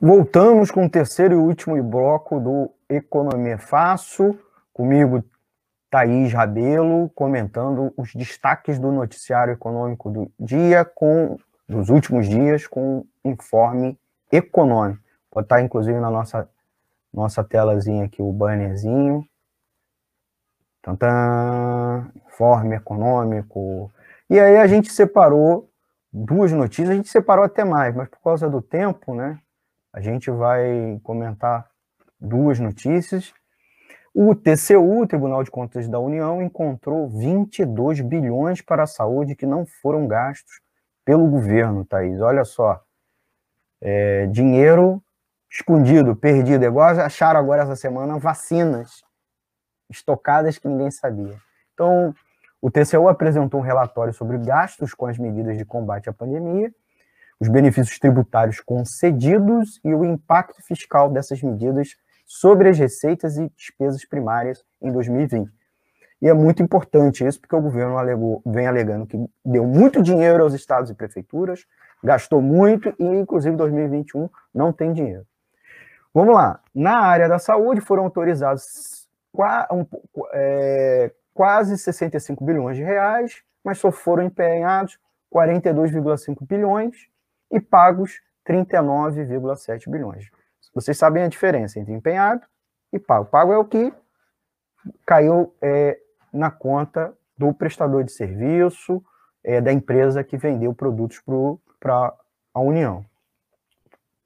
Voltamos com o terceiro e último bloco do Economia Fácil. Comigo, Thaís Rabelo, comentando os destaques do noticiário econômico do dia, com dos últimos dias, com informe econômico. Vou botar, inclusive, na nossa, nossa telazinha aqui o bannerzinho. Tantã, informe econômico. E aí a gente separou duas notícias, a gente separou até mais, mas por causa do tempo, né? A gente vai comentar duas notícias. O TCU, Tribunal de Contas da União, encontrou 22 bilhões para a saúde que não foram gastos pelo governo, Thaís. Olha só. É, dinheiro escondido, perdido. É igual acharam agora essa semana vacinas estocadas que ninguém sabia. Então, o TCU apresentou um relatório sobre gastos com as medidas de combate à pandemia os benefícios tributários concedidos e o impacto fiscal dessas medidas sobre as receitas e despesas primárias em 2020. E é muito importante isso, porque o governo alegou, vem alegando que deu muito dinheiro aos estados e prefeituras, gastou muito e, inclusive, 2021 não tem dinheiro. Vamos lá. Na área da saúde foram autorizados é, quase 65 bilhões de reais, mas só foram empenhados 42,5 bilhões e pagos 39,7 bilhões. Vocês sabem a diferença entre empenhado e pago. Pago é o que caiu é, na conta do prestador de serviço, é, da empresa que vendeu produtos para a União.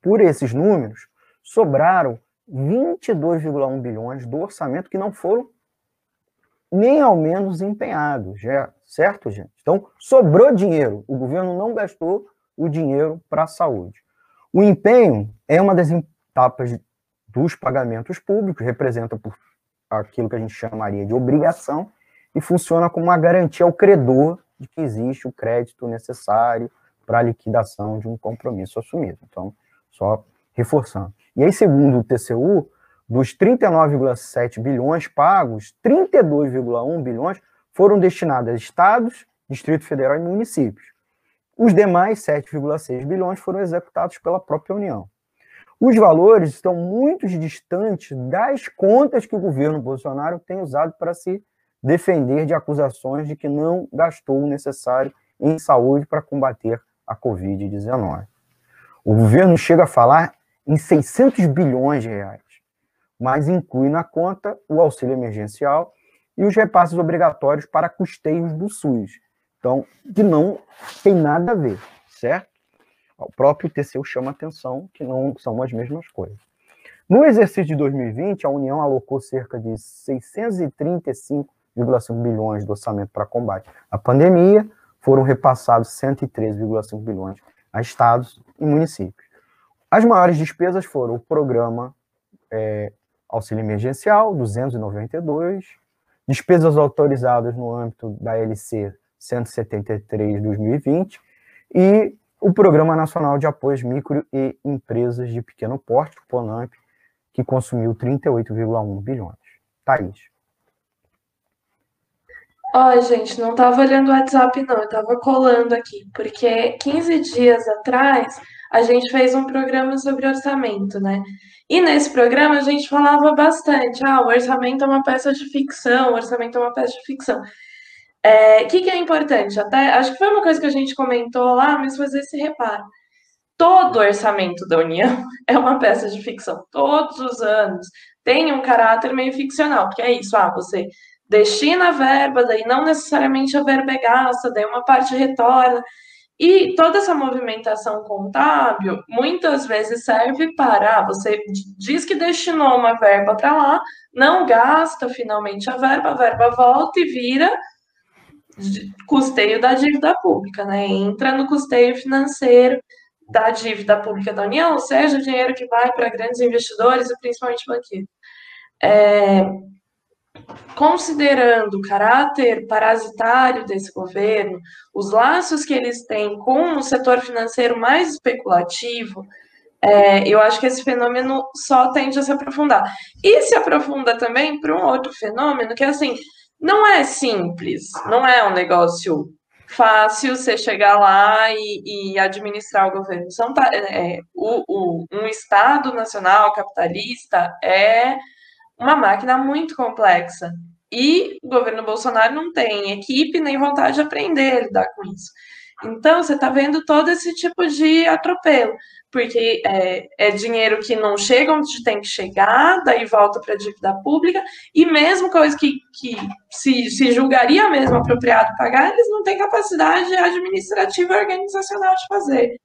Por esses números, sobraram 22,1 bilhões do orçamento que não foram nem ao menos empenhados, já, certo, gente? Então, sobrou dinheiro. O governo não gastou o dinheiro para a saúde. O empenho é uma das etapas dos pagamentos públicos, representa por aquilo que a gente chamaria de obrigação e funciona como uma garantia ao credor de que existe o crédito necessário para a liquidação de um compromisso assumido. Então, só reforçando. E aí, segundo o TCU, dos 39,7 bilhões pagos, 32,1 bilhões foram destinados a estados, Distrito Federal e municípios. Os demais 7,6 bilhões foram executados pela própria União. Os valores estão muito distantes das contas que o governo Bolsonaro tem usado para se defender de acusações de que não gastou o necessário em saúde para combater a Covid-19. O governo chega a falar em 600 bilhões de reais, mas inclui na conta o auxílio emergencial e os repasses obrigatórios para custeios do SUS, então, que não tem nada a ver, certo? O próprio TCU chama atenção que não são as mesmas coisas. No exercício de 2020, a União alocou cerca de 635,5 bilhões do orçamento para combate à pandemia, foram repassados 113,5 bilhões a estados e municípios. As maiores despesas foram o programa é, auxílio emergencial, 292, despesas autorizadas no âmbito da LC, 173 2020 e o Programa Nacional de Apoio Micro e Empresas de Pequeno Porte, o PONAMP, que consumiu 38,1 bilhões. Thaís. Ó, gente, não estava olhando o WhatsApp, não, eu estava colando aqui, porque 15 dias atrás a gente fez um programa sobre orçamento, né? E nesse programa a gente falava bastante, ah, o orçamento é uma peça de ficção, o orçamento é uma peça de ficção. O é, que, que é importante? Até acho que foi uma coisa que a gente comentou lá, mas fazer esse reparo. Todo orçamento da União é uma peça de ficção, todos os anos tem um caráter meio ficcional, porque é isso, ah, você destina a verba, daí não necessariamente a verba é gasta, daí uma parte retorna. E toda essa movimentação contábil muitas vezes serve para ah, você diz que destinou uma verba para lá, não gasta finalmente a verba, a verba volta e vira custeio da dívida pública, né? Entra no custeio financeiro da dívida pública da União, seja, o dinheiro que vai para grandes investidores e principalmente banqueiros. É, considerando o caráter parasitário desse governo, os laços que eles têm com o setor financeiro mais especulativo, é, eu acho que esse fenômeno só tende a se aprofundar. E se aprofunda também para um outro fenômeno, que é assim, não é simples, não é um negócio fácil você chegar lá e, e administrar o governo. São, é, o, o, um Estado nacional capitalista é uma máquina muito complexa. E o governo Bolsonaro não tem equipe nem vontade de aprender a lidar com isso. Então, você está vendo todo esse tipo de atropelo, porque é, é, dinheiro que não chega onde tem que chegar, daí volta para a dívida pública, e mesmo coisa que, que se, se julgaria mesmo apropriado pagar, eles não têm capacidade administrativa e organizacional de fazer.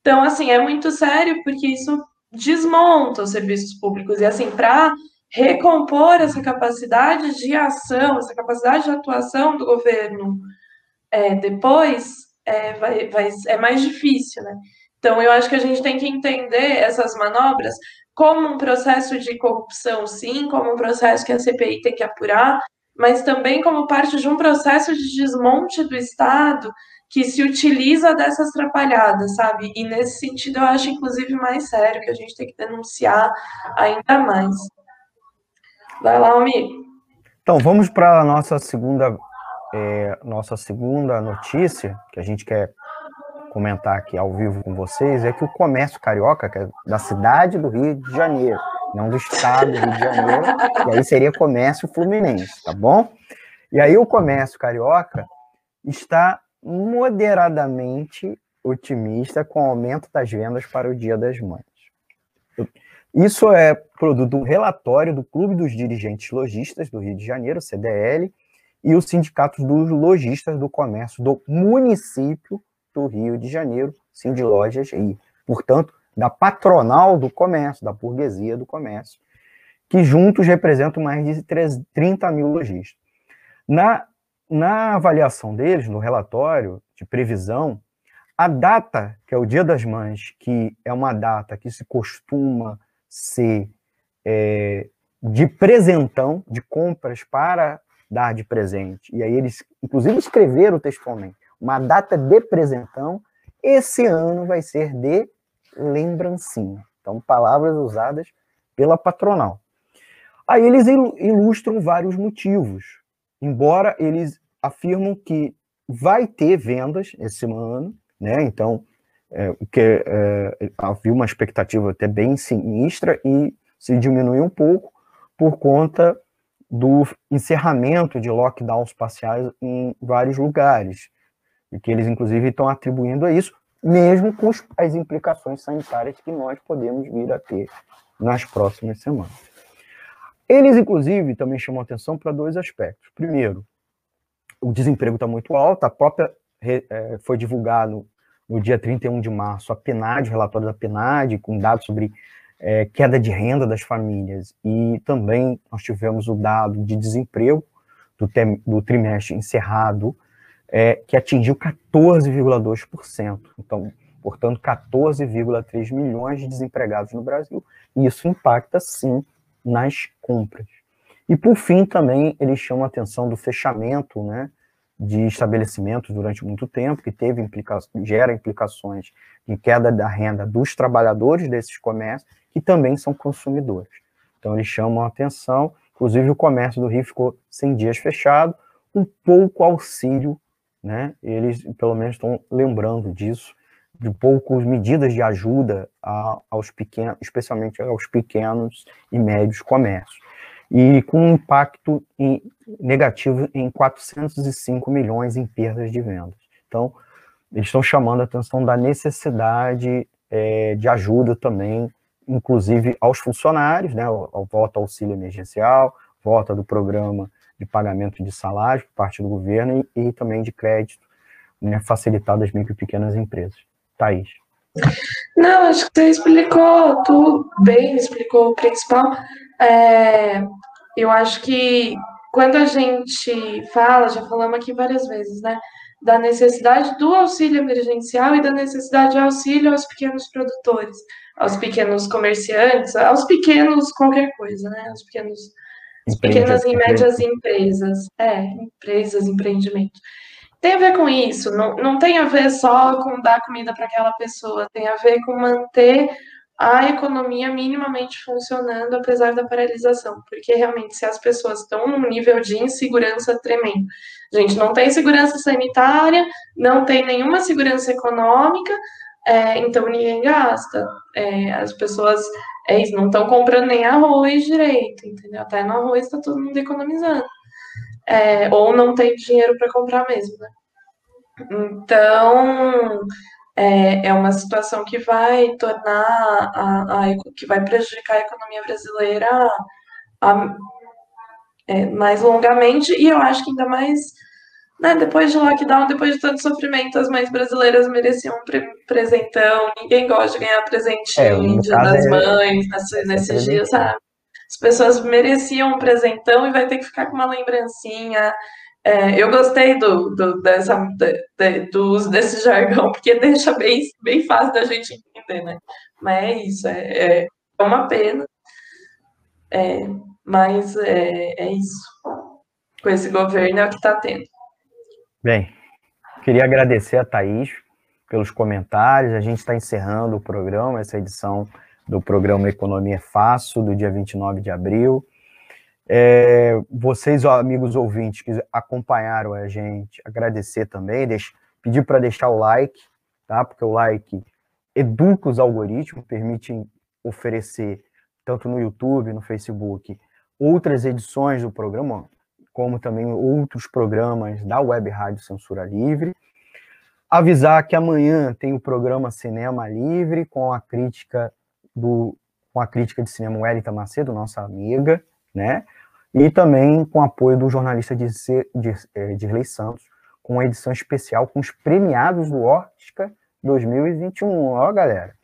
Então, assim, é muito sério, porque isso desmonta os serviços públicos. E, assim, para recompor essa capacidade de ação, essa capacidade de atuação do governo é, depois, é, vai, vai, é mais difícil, né? Então, eu acho que a gente tem que entender essas manobras como um processo de corrupção, sim, como um processo que a CPI tem que apurar, mas também como parte de um processo de desmonte do Estado que se utiliza dessas atrapalhadas, sabe? E nesse sentido, eu acho, inclusive, mais sério, que a gente tem que denunciar ainda mais. Vai lá, amigo. Então, vamos para a nossa segunda é, nossa segunda notícia, que a gente quer comentar aqui ao vivo com vocês, é que o comércio carioca, que é da cidade do Rio de Janeiro, não do estado do Rio de Janeiro, e aí seria comércio fluminense, tá bom? E aí o comércio carioca está moderadamente otimista com o aumento das vendas para o Dia das Mães. Isso é produto do relatório do Clube dos Dirigentes Logistas do Rio de Janeiro, CDL, e os sindicatos dos lojistas do comércio do município do Rio de Janeiro, Lojas e, portanto, da patronal do comércio, da burguesia do comércio, que juntos representam mais de 30 mil lojistas. Na, na avaliação deles, no relatório de previsão, a data, que é o Dia das Mães, que é uma data que se costuma ser é, de presentão, de compras para dar de presente. E aí eles, inclusive, escreveram textualmente uma data de presentão. Esse ano vai ser de lembrancinha. Então, palavras usadas pela patronal. Aí eles ilustram vários motivos, embora eles afirmam que vai ter vendas esse ano, né? Então, é, que é, havia uma expectativa até bem sinistra e se diminuiu um pouco por conta do encerramento de lockdowns parciais em vários lugares, e que eles, inclusive, estão atribuindo a isso, mesmo com as implicações sanitárias que nós podemos vir a ter nas próximas semanas. Eles, inclusive, também chamam atenção para dois aspectos. Primeiro, o desemprego está muito alto, a própria é, foi divulgado no dia 31 de março a PNAD, o relatório da PNAD, com dados sobre é, queda de renda das famílias. E também nós tivemos o dado de desemprego do, do trimestre encerrado, é, que atingiu 14,2%. Então, portanto, 14,3 milhões de desempregados no Brasil. E isso impacta, sim, nas compras. E, por fim, também eles chamam a atenção do fechamento né, de estabelecimentos durante muito tempo, que teve implica gera implicações em queda da renda dos trabalhadores desses comércios que também são consumidores. Então, eles chamam a atenção, inclusive o comércio do Rio ficou 100 dias fechado, um pouco auxílio, né? Eles, pelo menos, estão lembrando disso, de poucas medidas de ajuda a, aos pequenos, especialmente aos pequenos e médios comércios. E com um impacto em, negativo em 405 milhões em perdas de vendas. Então, eles estão chamando a atenção da necessidade é, de ajuda também inclusive aos funcionários, né, ao voto auxílio emergencial, volta do programa de pagamento de salário por parte do governo e, e também de crédito né, facilitado às micro e pequenas empresas. Thaís. Não, acho que você explicou tudo bem, explicou o principal. É, eu acho que quando a gente fala, já falamos aqui várias vezes, né, da necessidade do auxílio emergencial e da necessidade de auxílio aos pequenos produtores aos pequenos comerciantes, aos pequenos qualquer coisa, né? Aos pequenos, as pequenas e médias empresas, é, empresas, empreendimentos. Tem a ver com isso, não, não tem a ver só com dar comida para aquela pessoa, tem a ver com manter a economia minimamente funcionando apesar da paralisação, porque realmente se as pessoas estão num nível de insegurança tremendo, A gente não tem segurança sanitária, não tem nenhuma segurança econômica, é, então ninguém gasta. É, as pessoas é não estão comprando nem arroz direito, entendeu? Até no arroz está todo mundo economizando. É, ou não tem dinheiro para comprar mesmo, né? Então, é, é uma situação que vai tornar, a, a, que vai prejudicar a economia brasileira a, é, mais longamente, e eu acho que ainda mais né, depois de lockdown, depois de tanto sofrimento, as mães brasileiras mereciam um pre presentão. Ninguém gosta de ganhar presentinho é, Dia das é, Mães nesse, nesses dias, sabe? As pessoas mereciam um presentão e vai ter que ficar com uma lembrancinha. É, eu gostei do, do, dessa, de, do uso desse jargão, porque deixa bem, bem fácil da gente entender, né? Mas é isso, é, é uma pena. É, mas é, é isso. Com esse governo é o que está tendo. Bem, queria agradecer a Thaís pelos comentários. A gente está encerrando o programa, essa edição do programa Economia Fácil, do dia 29 de abril. É, vocês, amigos ouvintes que acompanharam a gente, agradecer também, deixe, pedir para deixar o like, tá? Porque o like educa os algoritmos, permite oferecer, tanto no YouTube, no Facebook, outras edições do programa, como também outros programas da Web Rádio Censura Livre. Avisar que amanhã tem o programa Cinema Livre com a crítica do com a crítica de cinema Wellington Macedo, nossa amiga, né? E também com apoio do jornalista é, Dirley Santos, com uma edição especial com os premiados do Oscar 2021, ó, galera.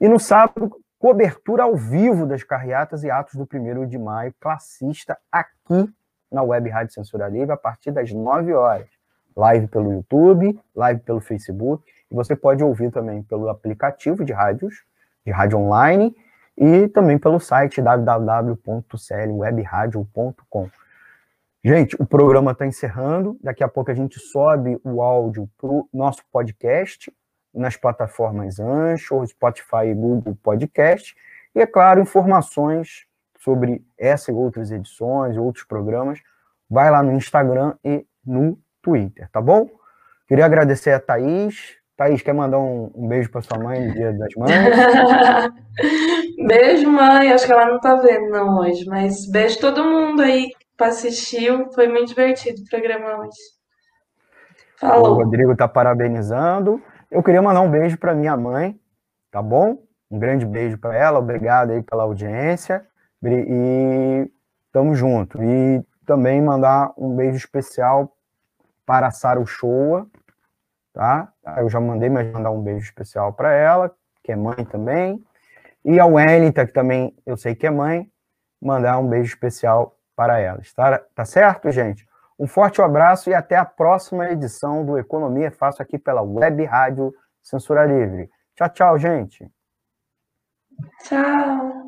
E no sábado, cobertura ao vivo das carreatas e atos do 1 de maio, classista, aqui na Web Rádio Censura Livre a partir das 9 horas. Live pelo YouTube, live pelo Facebook, e você pode ouvir também pelo aplicativo de rádios, de rádio online, e também pelo site www.clwebradio.com. Gente, o programa está encerrando. Daqui a pouco a gente sobe o áudio para o nosso podcast nas plataformas Anchor, Spotify e Google Podcast. E, é claro, informações sobre essa e outras edições, outros programas, vai lá no Instagram e no Twitter, tá bom? Queria agradecer a Thaís. Thaís, quer mandar um, um beijo para sua mãe no Dia das Mães? beijo, mãe. Acho que ela não tá vendo não hoje, mas beijo todo mundo aí que assistiu. Foi muito divertido o programa hoje. Falou. O Rodrigo tá parabenizando. Eu queria mandar um beijo para minha mãe, tá bom? Um grande beijo para ela. Obrigado aí pela audiência. E tamo junto. E também mandar um beijo especial para a Sara Uchoa, tá? Eu já mandei, mas mandar um beijo especial para ela, que é mãe também. E a Wellington, que também eu sei que é mãe, mandar um beijo especial para elas. Tá, tá certo, gente? Um forte abraço e até a próxima edição do Economia Fácil aqui pela Web Rádio Censura Livre. Tchau, tchau, gente. Tchau.